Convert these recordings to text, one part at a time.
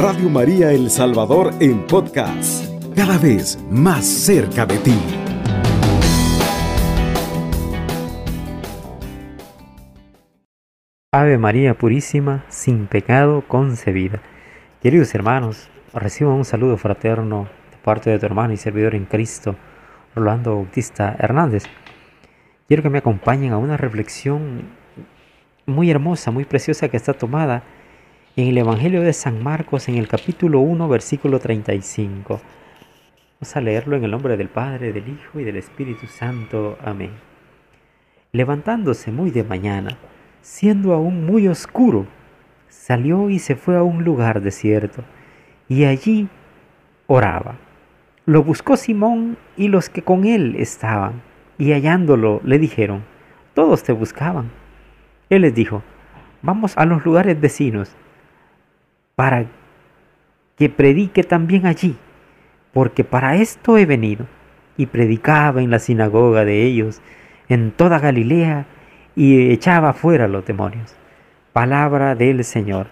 Radio María El Salvador en podcast, cada vez más cerca de ti. Ave María Purísima, sin pecado concebida. Queridos hermanos, recibo un saludo fraterno de parte de tu hermano y servidor en Cristo, Rolando Bautista Hernández. Quiero que me acompañen a una reflexión muy hermosa, muy preciosa que está tomada en el Evangelio de San Marcos, en el capítulo 1, versículo 35. Vamos a leerlo en el nombre del Padre, del Hijo y del Espíritu Santo. Amén. Levantándose muy de mañana, siendo aún muy oscuro, salió y se fue a un lugar desierto, y allí oraba. Lo buscó Simón y los que con él estaban, y hallándolo le dijeron, todos te buscaban. Él les dijo, vamos a los lugares vecinos para que predique también allí, porque para esto he venido. Y predicaba en la sinagoga de ellos, en toda Galilea, y echaba fuera los demonios. Palabra del Señor.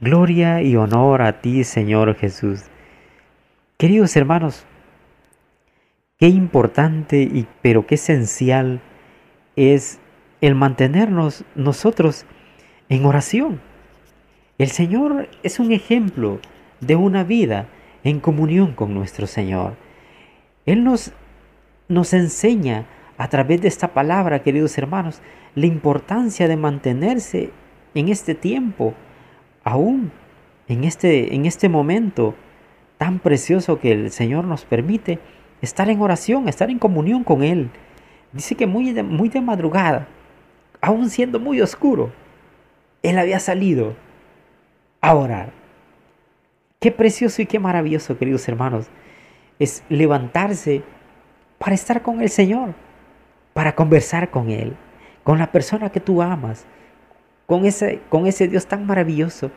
Gloria y honor a ti, Señor Jesús. Queridos hermanos, qué importante y pero qué esencial es el mantenernos nosotros en oración. El Señor es un ejemplo de una vida en comunión con nuestro Señor. Él nos, nos enseña a través de esta palabra, queridos hermanos, la importancia de mantenerse en este tiempo, aún en este, en este momento tan precioso que el Señor nos permite, estar en oración, estar en comunión con Él. Dice que muy muy de madrugada, aún siendo muy oscuro, Él había salido orar. Qué precioso y qué maravilloso, queridos hermanos, es levantarse para estar con el Señor, para conversar con Él, con la persona que tú amas, con ese, con ese Dios tan maravilloso,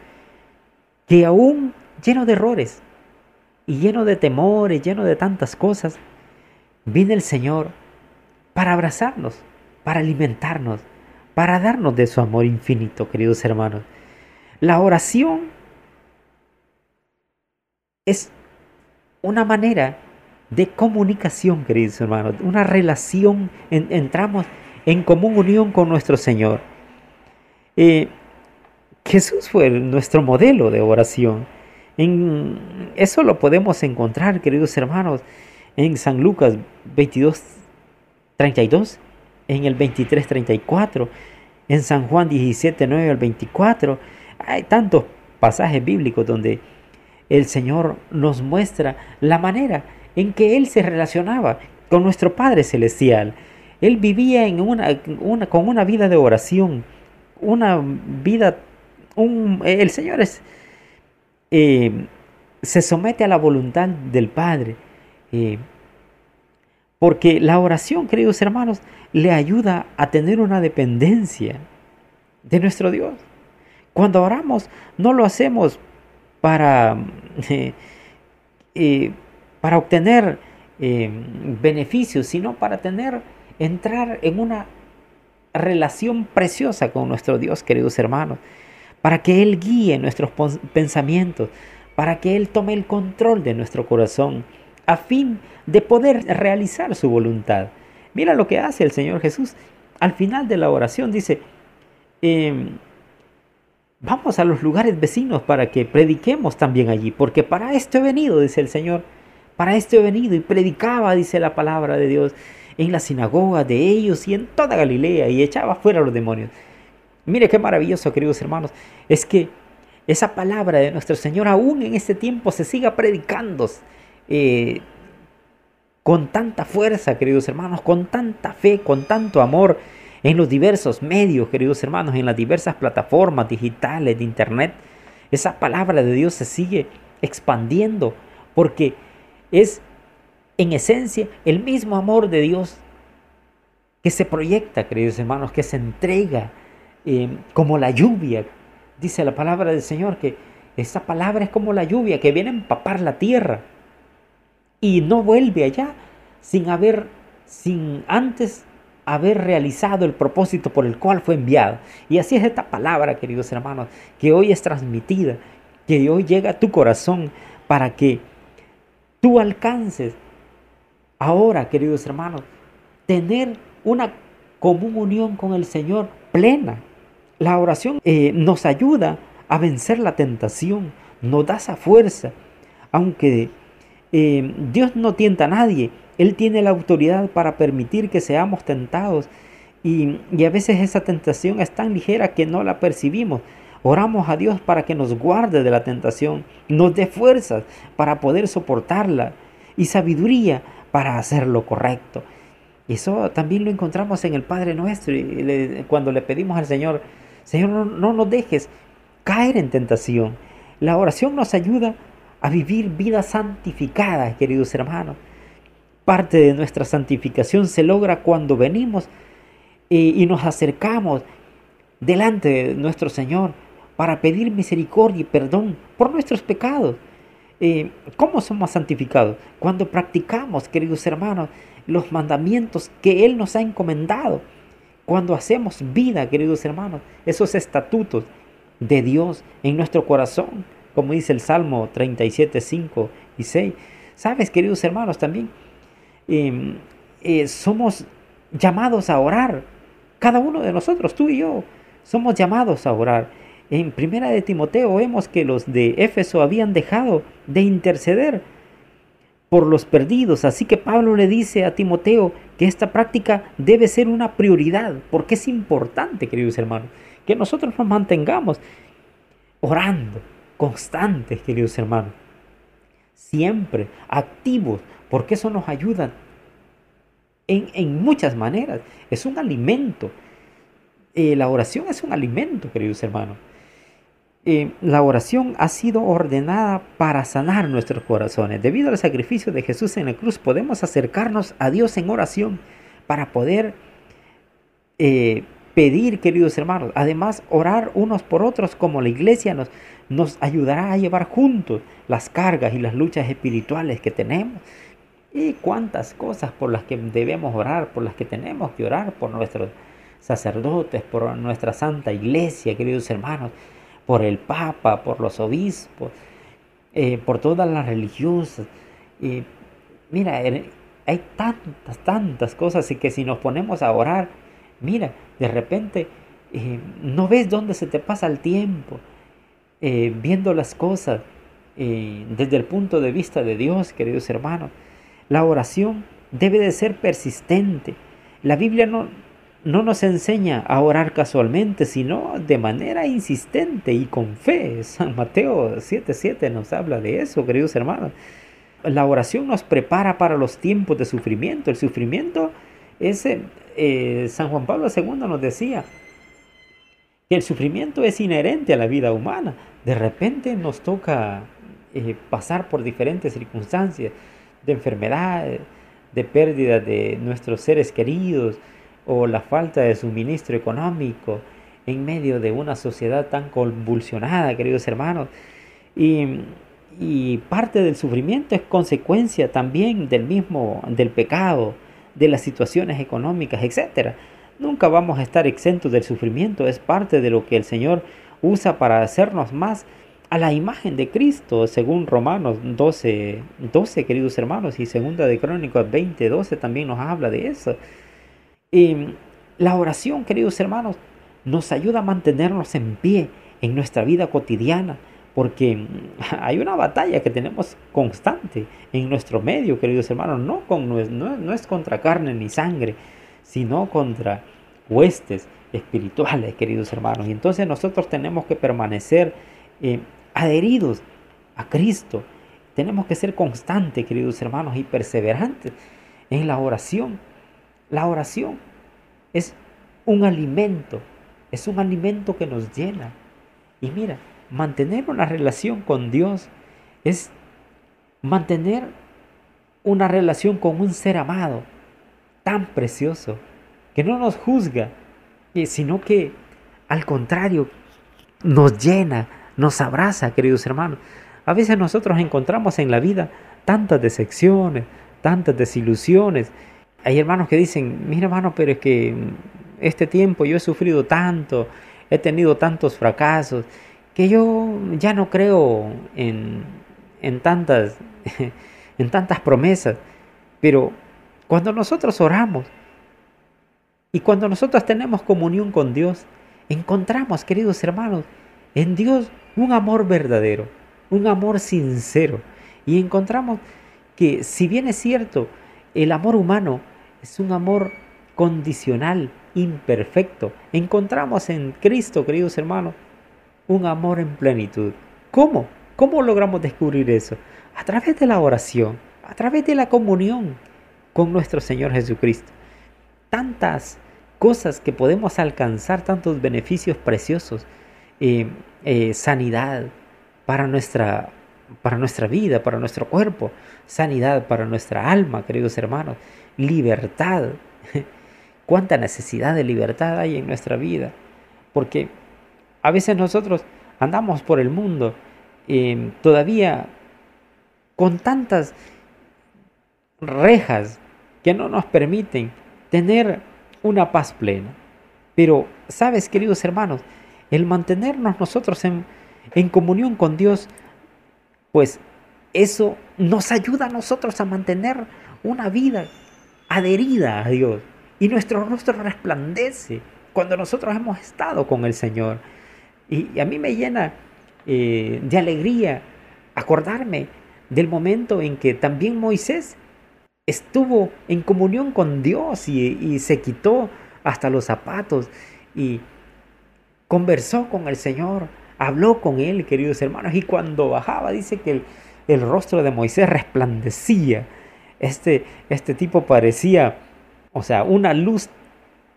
que aún lleno de errores y lleno de temores, lleno de tantas cosas, viene el Señor para abrazarnos, para alimentarnos, para darnos de su amor infinito, queridos hermanos. La oración es una manera de comunicación, queridos hermanos, una relación, entramos en común unión con nuestro Señor. Eh, Jesús fue nuestro modelo de oración. En, eso lo podemos encontrar, queridos hermanos, en San Lucas 22, 32, en el 23, 34, en San Juan 17, 9 al 24 hay tantos pasajes bíblicos donde el Señor nos muestra la manera en que Él se relacionaba con nuestro Padre Celestial. Él vivía en una, con una vida de oración, una vida, el Señor es, eh, se somete a la voluntad del Padre. Eh, porque la oración, queridos hermanos, le ayuda a tener una dependencia de nuestro Dios. Cuando oramos, no lo hacemos para, eh, para obtener eh, beneficios, sino para tener, entrar en una relación preciosa con nuestro Dios, queridos hermanos, para que Él guíe nuestros pensamientos, para que Él tome el control de nuestro corazón, a fin de poder realizar su voluntad. Mira lo que hace el Señor Jesús. Al final de la oración dice, em, Vamos a los lugares vecinos para que prediquemos también allí, porque para esto he venido, dice el Señor. Para esto he venido y predicaba, dice la palabra de Dios, en la sinagoga de ellos y en toda Galilea y echaba fuera a los demonios. Mire qué maravilloso, queridos hermanos, es que esa palabra de nuestro Señor aún en este tiempo se siga predicando eh, con tanta fuerza, queridos hermanos, con tanta fe, con tanto amor en los diversos medios, queridos hermanos, en las diversas plataformas digitales de Internet. Esa palabra de Dios se sigue expandiendo porque es en esencia el mismo amor de Dios que se proyecta, queridos hermanos, que se entrega eh, como la lluvia. Dice la palabra del Señor que esta palabra es como la lluvia que viene a empapar la tierra y no vuelve allá sin haber, sin antes haber realizado el propósito por el cual fue enviado. Y así es esta palabra, queridos hermanos, que hoy es transmitida que hoy llega a tu corazón para que tú alcances ahora, queridos hermanos, tener una común unión con el Señor plena. La oración eh, nos ayuda a vencer la tentación, nos da esa fuerza, aunque eh, Dios no tienta a nadie, Él tiene la autoridad para permitir que seamos tentados y, y a veces esa tentación es tan ligera que no la percibimos. Oramos a Dios para que nos guarde de la tentación, nos dé fuerzas para poder soportarla y sabiduría para hacer lo correcto. Eso también lo encontramos en el Padre Nuestro y cuando le pedimos al Señor, Señor, no, no nos dejes caer en tentación. La oración nos ayuda a vivir vidas santificadas, queridos hermanos. Parte de nuestra santificación se logra cuando venimos y, nos acercamos delante de nuestro Señor para pedir misericordia y perdón por nuestros pecados. Eh, ¿Cómo somos santificados? Cuando practicamos, queridos hermanos, los mandamientos que Él nos ha encomendado. Cuando hacemos vida, queridos hermanos, esos estatutos de Dios en nuestro corazón como dice el Salmo 37, 5 y 6. Sabes, queridos hermanos, también em, eh, somos llamados a orar. Cada uno de nosotros, tú y yo, somos llamados a orar. En primera de Timoteo vemos que los de Éfeso habían dejado de interceder por los perdidos. Así que Pablo le dice a Timoteo que esta práctica debe ser una prioridad, porque es importante, queridos hermanos, que nosotros nos mantengamos orando, constantes, queridos hermanos. Siempre activos, porque eso nos ayuda en, muchas maneras. Es un alimento. Eh, la oración es un alimento, queridos hermanos. Eh, la oración ha sido ordenada para sanar nuestros corazones. Debido al sacrificio de Jesús en la cruz, podemos acercarnos a Dios en oración para poder eh, pedir, queridos hermanos. Además, orar unos por otros como la iglesia nos, nos ayudará a llevar juntos las cargas y las luchas espirituales que tenemos. Y cuántas cosas por las que debemos orar, por las que tenemos que orar, por nuestros sacerdotes, por nuestra santa iglesia, queridos hermanos, por el Papa, por los obispos, eh, por todas las religiosas. mira, hay tantas, tantas cosas y que si nos ponemos a orar, mira, de repente eh, no ves dónde se te pasa el tiempo eh, viendo las cosas desde el punto de vista de Dios, queridos hermanos. La oración debe de ser persistente. La Biblia no, no nos enseña a orar casualmente, sino de manera insistente y con fe. San Mateo 7:7 nos habla de eso, queridos hermanos. La oración nos prepara para los tiempos de sufrimiento. El sufrimiento es, eh, San Juan Pablo II nos decía, que el sufrimiento es inherente a la vida humana. De repente nos toca eh, pasar por diferentes circunstancias de enfermedad, de pérdida de nuestros seres queridos o la falta de suministro económico en medio de una sociedad tan convulsionada, queridos hermanos. Y, y parte del sufrimiento es consecuencia también del mismo, del pecado, de las situaciones económicas, etcétera. Nunca vamos a estar exentos del sufrimiento, es parte de lo que el Señor usa para hacernos más a la imagen de Cristo, según Romanos 12, 12 queridos hermanos, y segunda de Crónicas 20, 12 también nos habla de eso. Y la oración, queridos hermanos, nos ayuda a mantenernos en pie en nuestra vida cotidiana, porque hay una batalla que tenemos constante en nuestro medio, queridos hermanos, no, con, no, no es contra carne ni sangre, sino contra huestes espirituales, queridos hermanos. Y entonces nosotros tenemos que permanecer eh, adheridos a Cristo. Tenemos que ser constantes, queridos hermanos, y perseverantes en la oración. La oración es un alimento, es un alimento que nos llena. Y mira, mantener una relación con Dios es mantener una relación con un ser amado tan precioso, que no nos juzga, sino que al contrario nos llena, nos abraza, queridos hermanos. A veces nosotros encontramos en la vida tantas decepciones, tantas desilusiones. Hay hermanos que dicen, mira hermano, pero es que este tiempo yo he sufrido tanto, he tenido tantos fracasos, que yo ya no creo en, en tantas, en tantas promesas, pero cuando nosotros oramos y cuando nosotros tenemos comunión con Dios, encontramos, queridos hermanos, en Dios un amor verdadero, un amor sincero. Y encontramos que si bien es cierto, el amor humano es un amor condicional, imperfecto, encontramos en Cristo, queridos hermanos, un amor en plenitud. ¿Cómo? ¿Cómo logramos descubrir eso? A través de la oración, a través de la comunión con nuestro Señor Jesucristo. Tantas cosas que podemos alcanzar, tantos beneficios preciosos, eh, eh, sanidad para nuestra, para nuestra vida, para nuestro cuerpo, sanidad para nuestra alma, queridos hermanos, libertad. Cuánta necesidad de libertad hay en nuestra vida, porque a veces nosotros andamos por el mundo eh, todavía con tantas rejas que no nos permiten tener una paz plena. Pero, ¿sabes, queridos hermanos? El mantenernos nosotros en, en comunión con Dios, pues eso nos ayuda a nosotros a mantener una vida adherida a Dios. Y nuestro rostro resplandece cuando nosotros hemos estado con el Señor. Y, a mí me llena eh, de alegría acordarme del momento en que también Moisés estuvo en comunión con Dios y, se quitó hasta los zapatos y conversó con el Señor, habló con él, queridos hermanos, y cuando bajaba dice que el, rostro de Moisés resplandecía. Este, este tipo parecía, o sea, una luz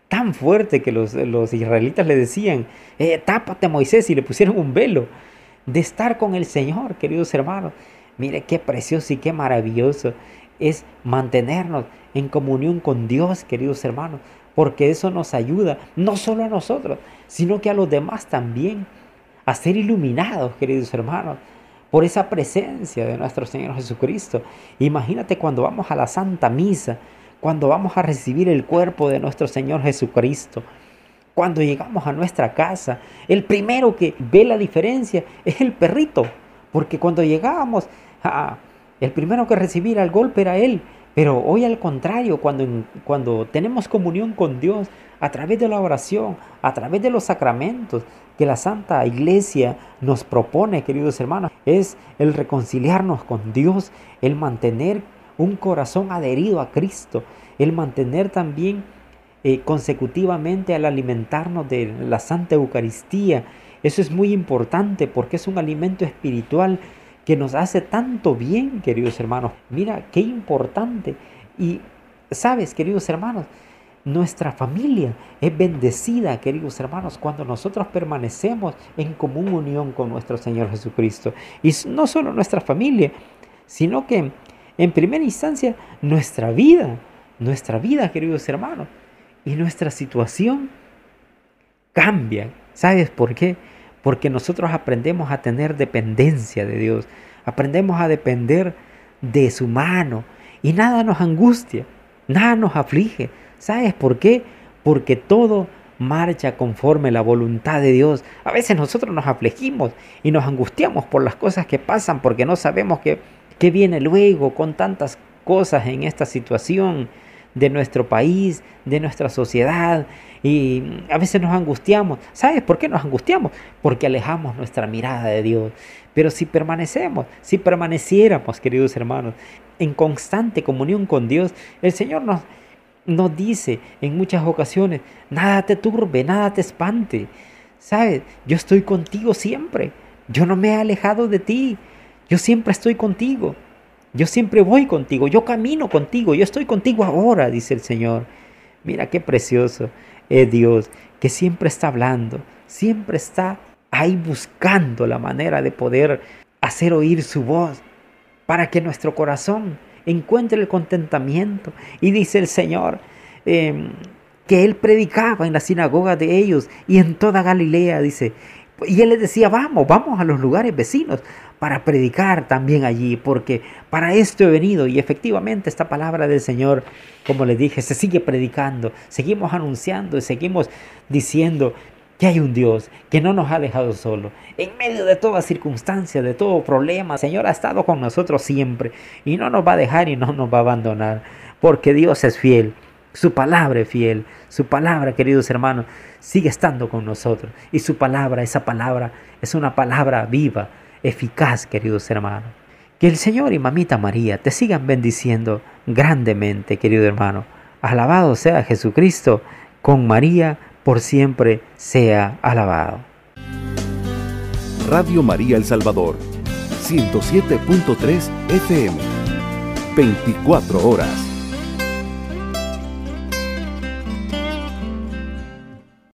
tan fuerte que los, israelitas le decían, eh, tápate Moisés y le pusieron un velo de estar con el Señor, queridos hermanos. Mire qué precioso y qué maravilloso es mantenernos en comunión con Dios, queridos hermanos, porque eso nos ayuda no solo a nosotros, sino que a los demás también a ser iluminados, queridos hermanos, por esa presencia de nuestro Señor Jesucristo. Imagínate cuando vamos a la Santa Misa, cuando vamos a recibir el cuerpo de nuestro Señor Jesucristo, cuando llegamos a nuestra casa, el primero que ve la diferencia es el perrito, porque cuando llegábamos a el primero que recibir al golpe era él. Pero hoy al contrario, cuando, cuando tenemos comunión con Dios a través de la oración, a través de los sacramentos que la Santa Iglesia nos propone, queridos hermanos, es el reconciliarnos con Dios, el mantener un corazón adherido a Cristo, el mantener también eh, consecutivamente al alimentarnos de la Santa Eucaristía. Eso es muy importante porque es un alimento espiritual que nos hace tanto bien, queridos hermanos. Mira, qué importante. Y sabes, queridos hermanos, nuestra familia es bendecida, queridos hermanos, cuando nosotros permanecemos en común unión con nuestro Señor Jesucristo. Y no solo nuestra familia, sino que en primera instancia nuestra vida, nuestra vida, queridos hermanos, y nuestra situación cambia. ¿Sabes por qué? Porque nosotros aprendemos a tener dependencia de Dios, aprendemos a depender de su mano y nada nos angustia, nada nos aflige. ¿Sabes por qué? Porque todo marcha conforme la voluntad de Dios. A veces nosotros nos afligimos y nos angustiamos por las cosas que pasan porque no sabemos qué, viene luego con tantas cosas en esta situación de nuestro país, de nuestra sociedad. Y a veces nos angustiamos. ¿Sabes por qué nos angustiamos? Porque alejamos nuestra mirada de Dios. Pero si permanecemos, si permaneciéramos, queridos hermanos, en constante comunión con Dios, el Señor nos, nos dice en muchas ocasiones, nada te turbe, nada te espante. ¿Sabes? Yo estoy contigo siempre. Yo no me he alejado de ti. Yo siempre estoy contigo. Yo siempre voy contigo, yo camino contigo, yo estoy contigo ahora, dice el Señor. Mira qué precioso es Dios, que siempre está hablando, siempre está ahí buscando la manera de poder hacer oír su voz para que nuestro corazón encuentre el contentamiento. Y dice el Señor em, que Él predicaba en la sinagoga de ellos y en toda Galilea, dice. Y Él les decía, vamos, vamos a los lugares vecinos, para predicar también allí, porque para esto he venido y efectivamente esta palabra del Señor, como le dije, se sigue predicando, seguimos anunciando y seguimos diciendo que hay un Dios que no nos ha dejado solo. En medio de toda circunstancia, de todo problema, Señor ha estado con nosotros siempre y no nos va a dejar y no nos va a abandonar, porque Dios es fiel. Su palabra es fiel. Su palabra, queridos hermanos, sigue estando con nosotros. Y su palabra, esa palabra, es una palabra viva, eficaz, queridos hermanos. Que el Señor y Mamita María te sigan bendiciendo grandemente, querido hermano. Alabado sea Jesucristo, con María por siempre sea alabado. Radio María El Salvador, 107.3 FM, 24 horas.